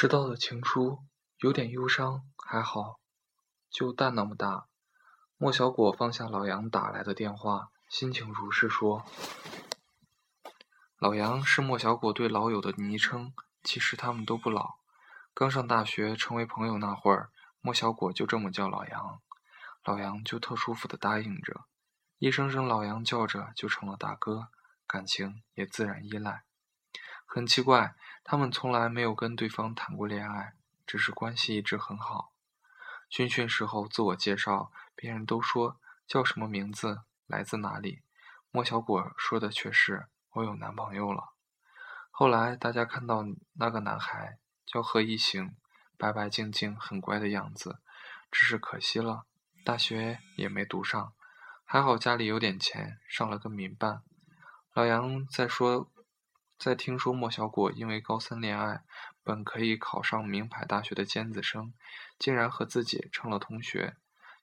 迟到的情书有点忧伤，还好，就蛋那么大。莫小果放下老杨打来的电话，心情如是说。老杨是莫小果对老友的昵称，其实他们都不老。刚上大学成为朋友那会儿，莫小果就这么叫老杨，老杨就特舒服的答应着，一声声老杨叫着就成了大哥，感情也自然依赖。很奇怪，他们从来没有跟对方谈过恋爱，只是关系一直很好。军训时候自我介绍，别人都说叫什么名字，来自哪里。莫小果说的却是我有男朋友了。后来大家看到那个男孩叫何一行，白白净净、很乖的样子，只是可惜了，大学也没读上。还好家里有点钱，上了个民办。老杨在说。在听说莫小果因为高三恋爱，本可以考上名牌大学的尖子生，竟然和自己成了同学，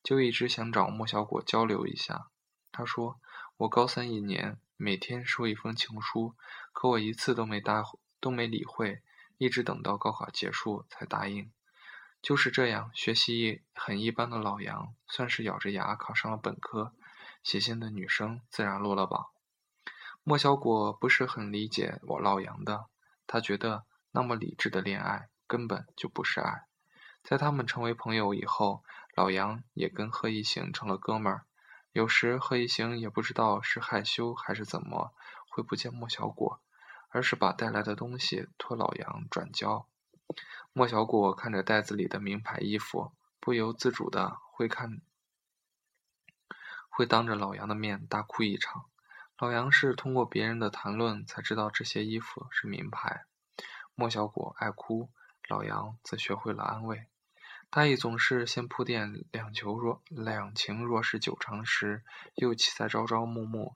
就一直想找莫小果交流一下。他说：“我高三一年，每天收一封情书，可我一次都没答，都没理会，一直等到高考结束才答应。就是这样，学习很一般的老杨，算是咬着牙考上了本科。写信的女生自然落了榜。”莫小果不是很理解我老杨的，他觉得那么理智的恋爱根本就不是爱。在他们成为朋友以后，老杨也跟贺一行成了哥们儿。有时贺一行也不知道是害羞还是怎么，会不见莫小果，而是把带来的东西托老杨转交。莫小果看着袋子里的名牌衣服，不由自主的会看，会当着老杨的面大哭一场。老杨是通过别人的谈论才知道这些衣服是名牌。莫小果爱哭，老杨则学会了安慰。他也总是先铺垫两求若两情若是久长时，又岂在朝朝暮暮，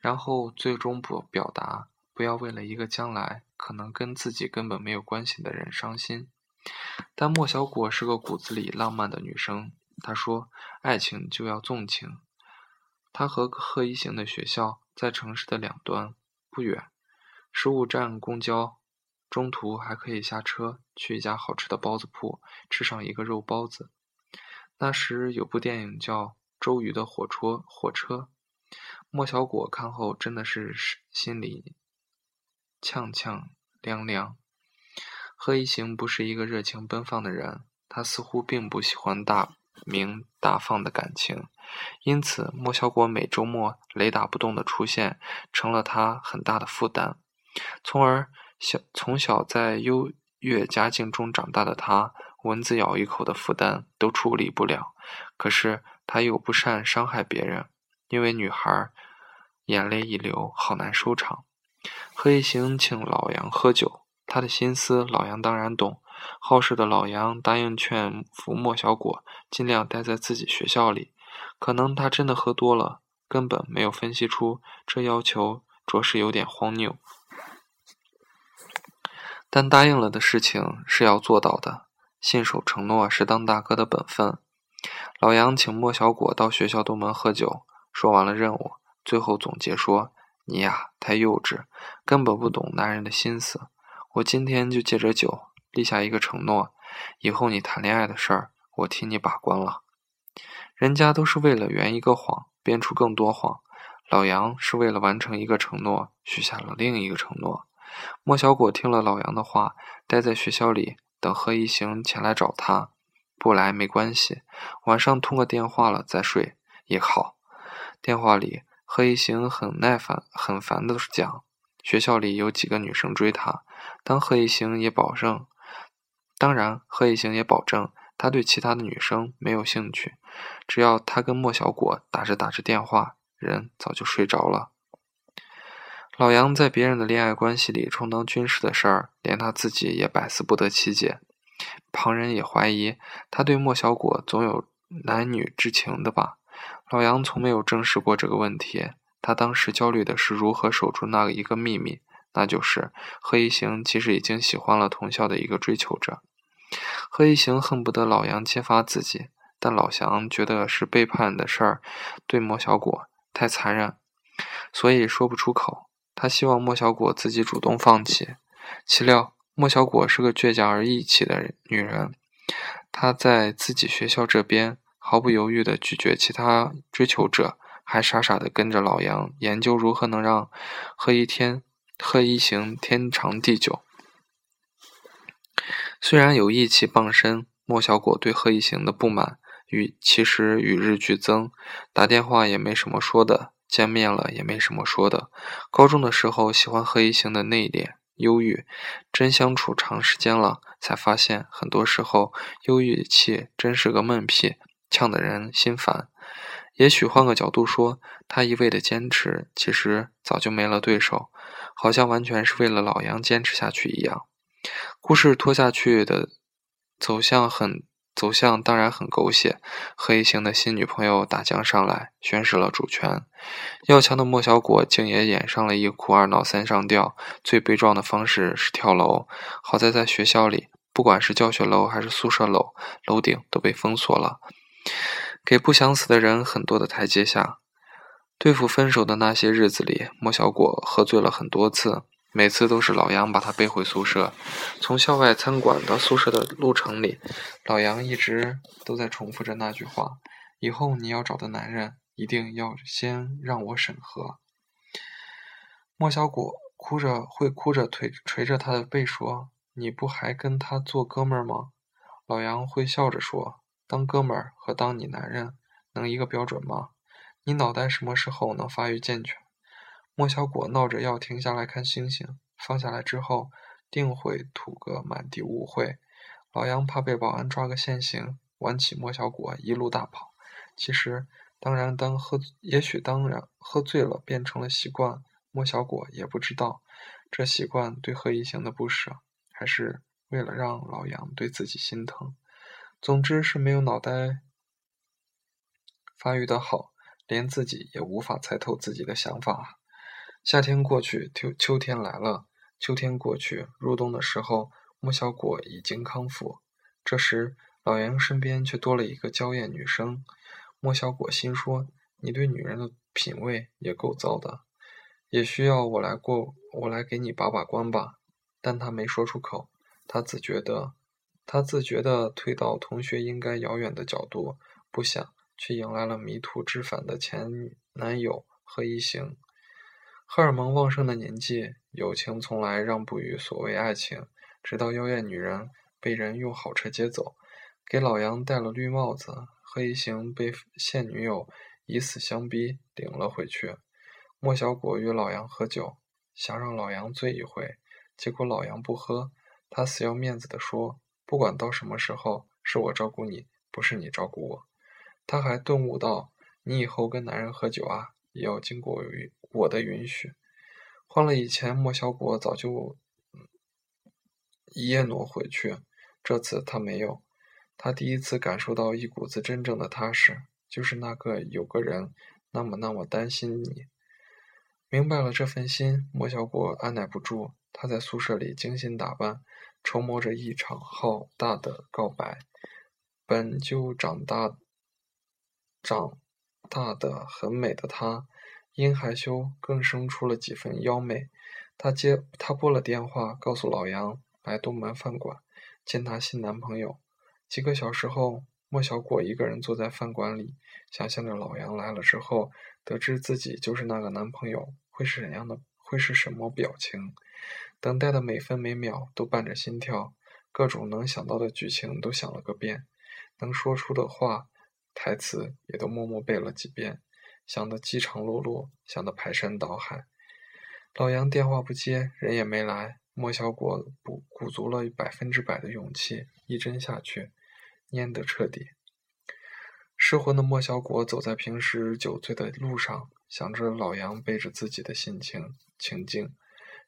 然后最终不表达，不要为了一个将来可能跟自己根本没有关系的人伤心。但莫小果是个骨子里浪漫的女生，她说：“爱情就要纵情。”她和贺一行的学校。在城市的两端，不远，十五站公交，中途还可以下车去一家好吃的包子铺吃上一个肉包子。那时有部电影叫《周瑜的火车》，火车。莫小果看后真的是心里呛呛凉凉。贺一行不是一个热情奔放的人，他似乎并不喜欢大。明大放的感情，因此莫小果每周末雷打不动的出现，成了他很大的负担。从而小从小在优越家境中长大的他，蚊子咬一口的负担都处理不了。可是他又不善伤害别人，因为女孩眼泪一流，好难收场。贺一行请老杨喝酒，他的心思老杨当然懂。好事的老杨答应劝服莫小果，尽量待在自己学校里。可能他真的喝多了，根本没有分析出这要求着实有点荒谬。但答应了的事情是要做到的，信守承诺是当大哥的本分。老杨请莫小果到学校东门喝酒，说完了任务，最后总结说：“你呀，太幼稚，根本不懂男人的心思。我今天就借着酒。”立下一个承诺，以后你谈恋爱的事儿，我替你把关了。人家都是为了圆一个谎，编出更多谎。老杨是为了完成一个承诺，许下了另一个承诺。莫小果听了老杨的话，待在学校里等何一行前来找他。不来没关系，晚上通个电话了再睡也好。电话里，何一行很耐烦、很烦的讲，学校里有几个女生追他，当何一行也保证。当然，贺一行也保证他对其他的女生没有兴趣。只要他跟莫小果打着打着电话，人早就睡着了。老杨在别人的恋爱关系里充当军师的事儿，连他自己也百思不得其解。旁人也怀疑他对莫小果总有男女之情的吧？老杨从没有证实过这个问题。他当时焦虑的是如何守住那一个秘密。那就是贺一行其实已经喜欢了同校的一个追求者，贺一行恨不得老杨揭发自己，但老祥觉得是背叛的事儿，对莫小果太残忍，所以说不出口。他希望莫小果自己主动放弃，岂料莫小果是个倔强而义气的女人，她在自己学校这边毫不犹豫地拒绝其他追求者，还傻傻地跟着老杨研究如何能让贺一天、贺一行天长地久。虽然有义气傍身，莫小果对贺一行的不满与其实与日俱增，打电话也没什么说的，见面了也没什么说的。高中的时候喜欢贺一行的内敛。忧郁，真相处长时间了，才发现很多时候忧郁气真是个闷屁，呛得人心烦。也许换个角度说，他一味的坚持，其实早就没了对手，好像完全是为了老杨坚持下去一样。故事拖下去的走向很。走向当然很狗血，何一行的新女朋友打将上来，宣示了主权。要强的莫小果竟也演上了一哭二闹三上吊，最悲壮的方式是跳楼。好在在学校里，不管是教学楼还是宿舍楼，楼顶都被封锁了，给不想死的人很多的台阶下。对付分手的那些日子里，莫小果喝醉了很多次。每次都是老杨把他背回宿舍。从校外餐馆到宿舍的路程里，老杨一直都在重复着那句话：“以后你要找的男人，一定要先让我审核。”莫小果哭着会哭着腿捶着他的背说：“你不还跟他做哥们儿吗？”老杨会笑着说：“当哥们儿和当你男人能一个标准吗？你脑袋什么时候能发育健全？”莫小果闹着要停下来看星星，放下来之后定会吐个满地污秽。老杨怕被保安抓个现行，挽起莫小果一路大跑。其实，当然，当喝，也许当然喝醉了变成了习惯。莫小果也不知道，这习惯对贺一行的不舍，还是为了让老杨对自己心疼。总之是没有脑袋发育的好，连自己也无法猜透自己的想法。夏天过去，秋秋天来了。秋天过去，入冬的时候，莫小果已经康复。这时，老杨身边却多了一个娇艳女生。莫小果心说：“你对女人的品味也够糟的，也需要我来过，我来给你把把关吧。”但他没说出口。他自觉得，他自觉地退到同学应该遥远的角度，不想，却迎来了迷途知返的前男友贺一行。荷尔蒙旺盛的年纪，友情从来让步于所谓爱情。直到妖艳女人被人用好车接走，给老杨戴了绿帽子，贺一行被现女友以死相逼领了回去。莫小果约老杨喝酒，想让老杨醉一回，结果老杨不喝，他死要面子的说：“不管到什么时候，是我照顾你，不是你照顾我。”他还顿悟到：“你以后跟男人喝酒啊，也要经过。”我的允许，换了以前，莫小果早就一夜挪回去。这次他没有，他第一次感受到一股子真正的踏实，就是那个有个人那么那么担心你。明白了这份心，莫小果按耐不住，他在宿舍里精心打扮，筹谋着一场浩大的告白。本就长大长大的很美的她。因害羞，更生出了几分妖媚。她接，她拨了电话，告诉老杨来东门饭馆见她新男朋友。几个小时后，莫小果一个人坐在饭馆里，想象着老杨来了之后，得知自己就是那个男朋友，会是怎样的，会是什么表情。等待的每分每秒都伴着心跳，各种能想到的剧情都想了个遍，能说出的话、台词也都默默背了几遍。想得饥肠辘辘，想得排山倒海。老杨电话不接，人也没来。莫小果鼓鼓足了百分之百的勇气，一针下去，蔫得彻底。失魂的莫小果走在平时酒醉的路上，想着老杨背着自己的心情情境，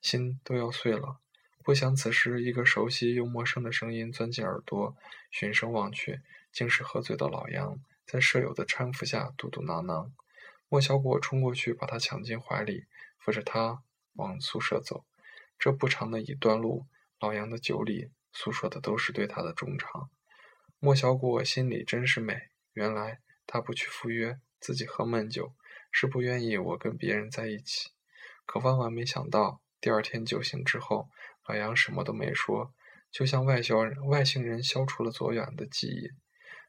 心都要碎了。不想此时一个熟悉又陌生的声音钻进耳朵，循声望去，竟是喝醉的老杨在舍友的搀扶下嘟嘟囔囔。莫小果冲过去，把他抢进怀里，扶着他往宿舍走。这不长的一段路，老杨的酒里诉说的都是对他的衷肠。莫小果心里真是美，原来他不去赴约，自己喝闷酒，是不愿意我跟别人在一起。可万万没想到，第二天酒醒之后，老杨什么都没说，就像外星人外星人消除了左远的记忆。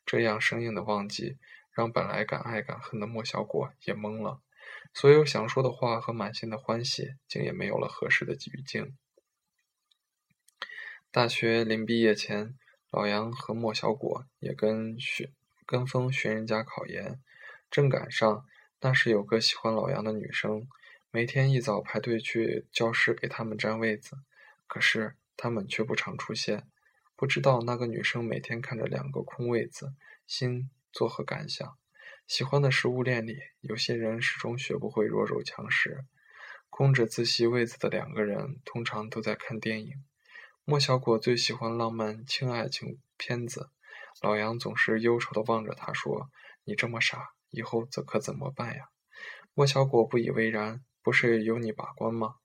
这样生硬的忘记，让本来敢爱敢恨的莫小果也懵了。所有想说的话和满心的欢喜，竟也没有了合适的语境。大学临毕业前，老杨和莫小果也跟学跟风学人家考研，正赶上那时有个喜欢老杨的女生，每天一早排队去教室给他们占位子，可是他们却不常出现。不知道那个女生每天看着两个空位子，心作何感想？喜欢的食物链里，有些人始终学不会弱肉强食。空着自习位子的两个人，通常都在看电影。莫小果最喜欢浪漫轻爱情片子，老杨总是忧愁地望着他说：“你这么傻，以后这可怎么办呀？”莫小果不以为然：“不是有你把关吗？”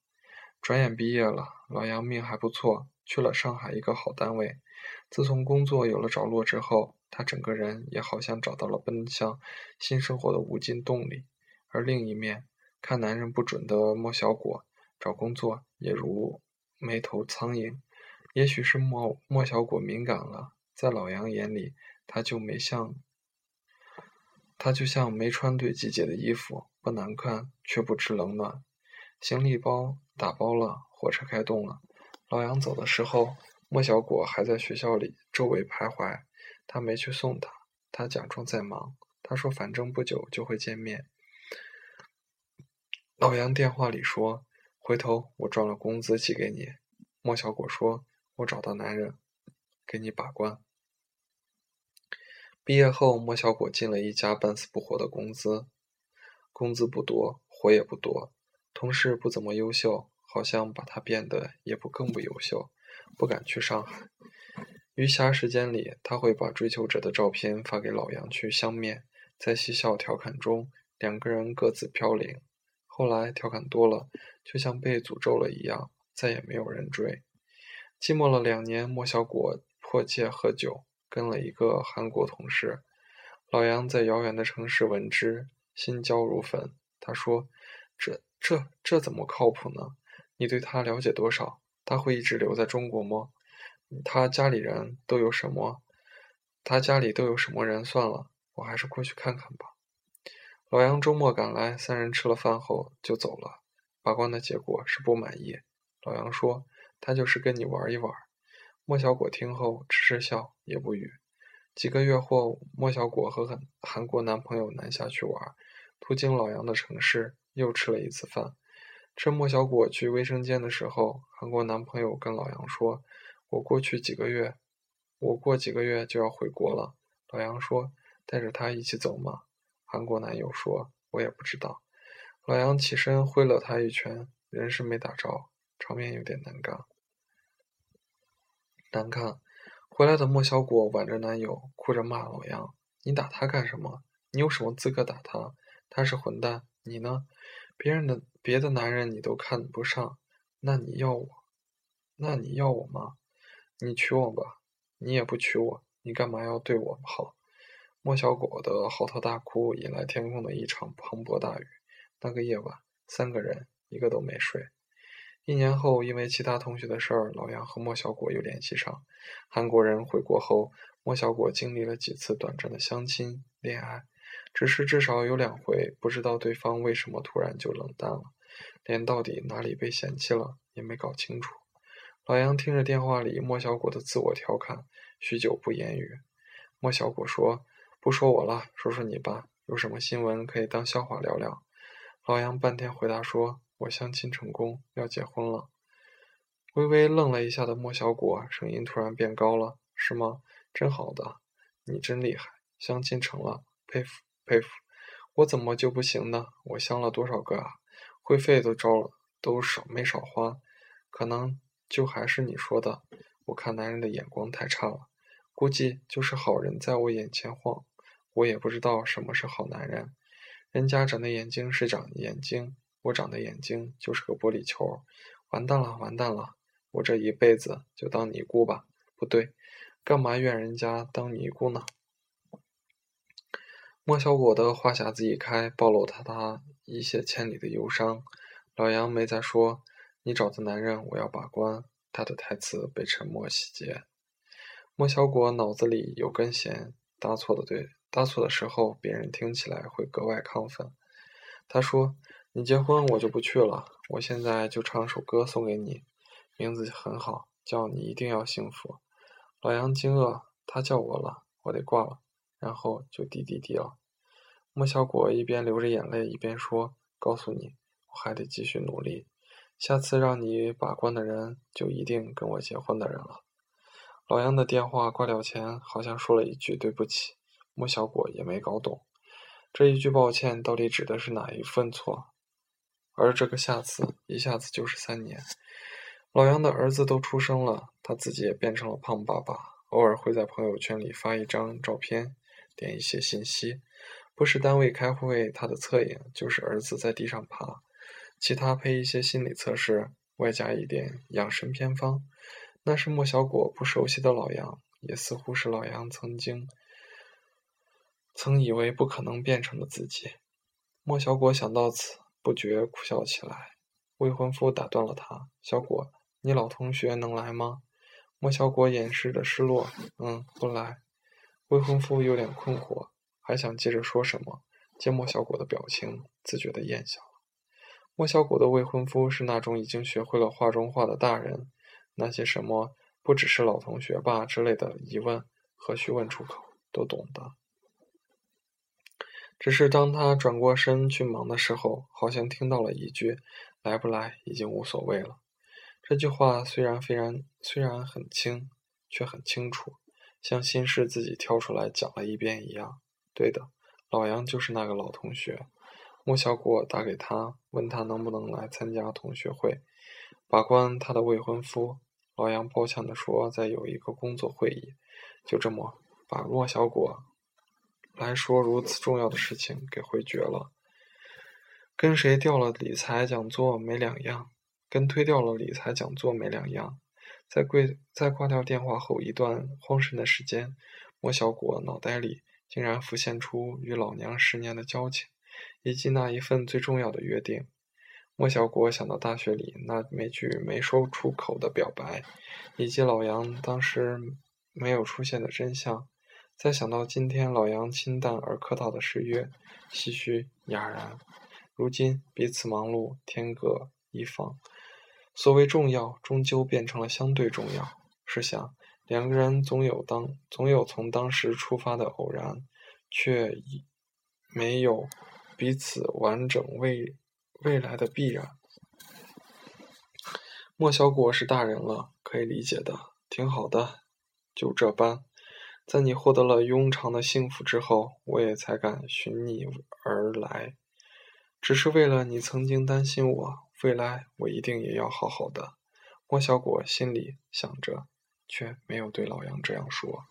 转眼毕业了，老杨命还不错，去了上海一个好单位。自从工作有了着落之后，他整个人也好像找到了奔向新生活的无尽动力。而另一面，看男人不准的莫小果，找工作也如没头苍蝇。也许是莫莫小果敏感了，在老杨眼里，他就没像他就像没穿对季节的衣服，不难看却不知冷暖。行李包打包了，火车开动了。老杨走的时候。莫小果还在学校里周围徘徊，他没去送他，他假装在忙。他说：“反正不久就会见面。”老杨电话里说：“回头我赚了工资寄给你。”莫小果说：“我找到男人，给你把关。”毕业后，莫小果进了一家半死不活的公司，工资不多，活也不多，同事不怎么优秀，好像把他变得也不更不优秀。不敢去上海。余暇时间里，他会把追求者的照片发给老杨去相面，在嬉笑调侃中，两个人各自飘零。后来调侃多了，就像被诅咒了一样，再也没有人追。寂寞了两年，莫小果迫切喝酒，跟了一个韩国同事。老杨在遥远的城市闻之，心焦如焚。他说：“这、这、这怎么靠谱呢？你对他了解多少？”他会一直留在中国吗？他家里人都有什么？他家里都有什么人？算了，我还是过去看看吧。老杨周末赶来，三人吃了饭后就走了。把关的结果是不满意。老杨说：“他就是跟你玩一玩。”莫小果听后只是笑，也不语。几个月后，莫小果和韩韩国男朋友南下去玩，途经老杨的城市，又吃了一次饭。趁莫小果去卫生间的时候，韩国男朋友跟老杨说：“我过去几个月，我过几个月就要回国了。”老杨说：“带着他一起走吗？”韩国男友说：“我也不知道。”老杨起身挥了他一拳，人是没打着，场面有点难看。难看。回来的莫小果挽着男友，哭着骂老杨：“你打他干什么？你有什么资格打他？他是混蛋，你呢？”别人的别的男人你都看不上，那你要我？那你要我吗？你娶我吧，你也不娶我，你干嘛要对我好？莫小果的嚎啕大哭引来天空的一场磅礴大雨。那个夜晚，三个人一个都没睡。一年后，因为其他同学的事儿，老杨和莫小果又联系上。韩国人回国后，莫小果经历了几次短暂的相亲恋爱。只是至少有两回，不知道对方为什么突然就冷淡了，连到底哪里被嫌弃了也没搞清楚。老杨听着电话里莫小果的自我调侃，许久不言语。莫小果说：“不说我了，说说你吧，有什么新闻可以当笑话聊聊？”老杨半天回答说：“我相亲成功，要结婚了。”微微愣了一下的莫小果声音突然变高了：“是吗？真好的，你真厉害，相亲成了，佩服。”佩服，我怎么就不行呢？我相了多少个啊？会费都招了，都少没少花。可能就还是你说的，我看男人的眼光太差了。估计就是好人在我眼前晃，我也不知道什么是好男人。人家长的眼睛是长眼睛，我长的眼睛就是个玻璃球。完蛋了，完蛋了！我这一辈子就当尼姑吧？不对，干嘛怨人家当尼姑呢？莫小果的话匣子一开，暴露他他一泻千里的忧伤。老杨没再说：“你找的男人，我要把关。”他的台词被沉默洗劫。莫小果脑子里有根弦，答错的对，答错的时候，别人听起来会格外亢奋。他说：“你结婚，我就不去了。我现在就唱首歌送给你，名字很好，叫你一定要幸福。”老杨惊愕，他叫我了，我得挂了，然后就滴滴滴了。莫小果一边流着眼泪，一边说：“告诉你，我还得继续努力。下次让你把关的人，就一定跟我结婚的人了。”老杨的电话挂掉前，好像说了一句“对不起”，莫小果也没搞懂，这一句抱歉到底指的是哪一份错？而这个下次，一下子就是三年。老杨的儿子都出生了，他自己也变成了胖爸爸，偶尔会在朋友圈里发一张照片，点一些信息。不是单位开会，他的侧影就是儿子在地上爬，其他配一些心理测试，外加一点养生偏方。那是莫小果不熟悉的老杨，也似乎是老杨曾经曾以为不可能变成的自己。莫小果想到此，不觉苦笑起来。未婚夫打断了他：“小果，你老同学能来吗？”莫小果掩饰着失落：“嗯，不来。”未婚夫有点困惑。还想接着说什么，见莫小果的表情，自觉地咽下了。莫小果的未婚夫是那种已经学会了画中画的大人，那些什么不只是老同学吧之类的疑问，何须问出口，都懂得。只是当他转过身去忙的时候，好像听到了一句：“来不来已经无所谓了。”这句话虽然非然虽然很轻，却很清楚，像心事自己挑出来讲了一遍一样。对的，老杨就是那个老同学。莫小果打给他，问他能不能来参加同学会，把关他的未婚夫。老杨抱歉地说，在有一个工作会议。就这么把莫小果来说如此重要的事情给回绝了，跟谁掉了理财讲座没两样，跟推掉了理财讲座没两样。在贵在挂掉电话后一段慌神的时间，莫小果脑袋里。竟然浮现出与老娘十年的交情，以及那一份最重要的约定。莫小果想到大学里那每句没说出口的表白，以及老杨当时没有出现的真相，再想到今天老杨清淡而客套的誓约，唏嘘哑然。如今彼此忙碌，天各一方，所谓重要，终究变成了相对重要。试想。两个人总有当总有从当时出发的偶然，却已没有彼此完整未未来的必然。莫小果是大人了，可以理解的，挺好的，就这般。在你获得了庸常的幸福之后，我也才敢寻你而来，只是为了你曾经担心我，未来我一定也要好好的莫小果心里想着却没有对老杨这样说。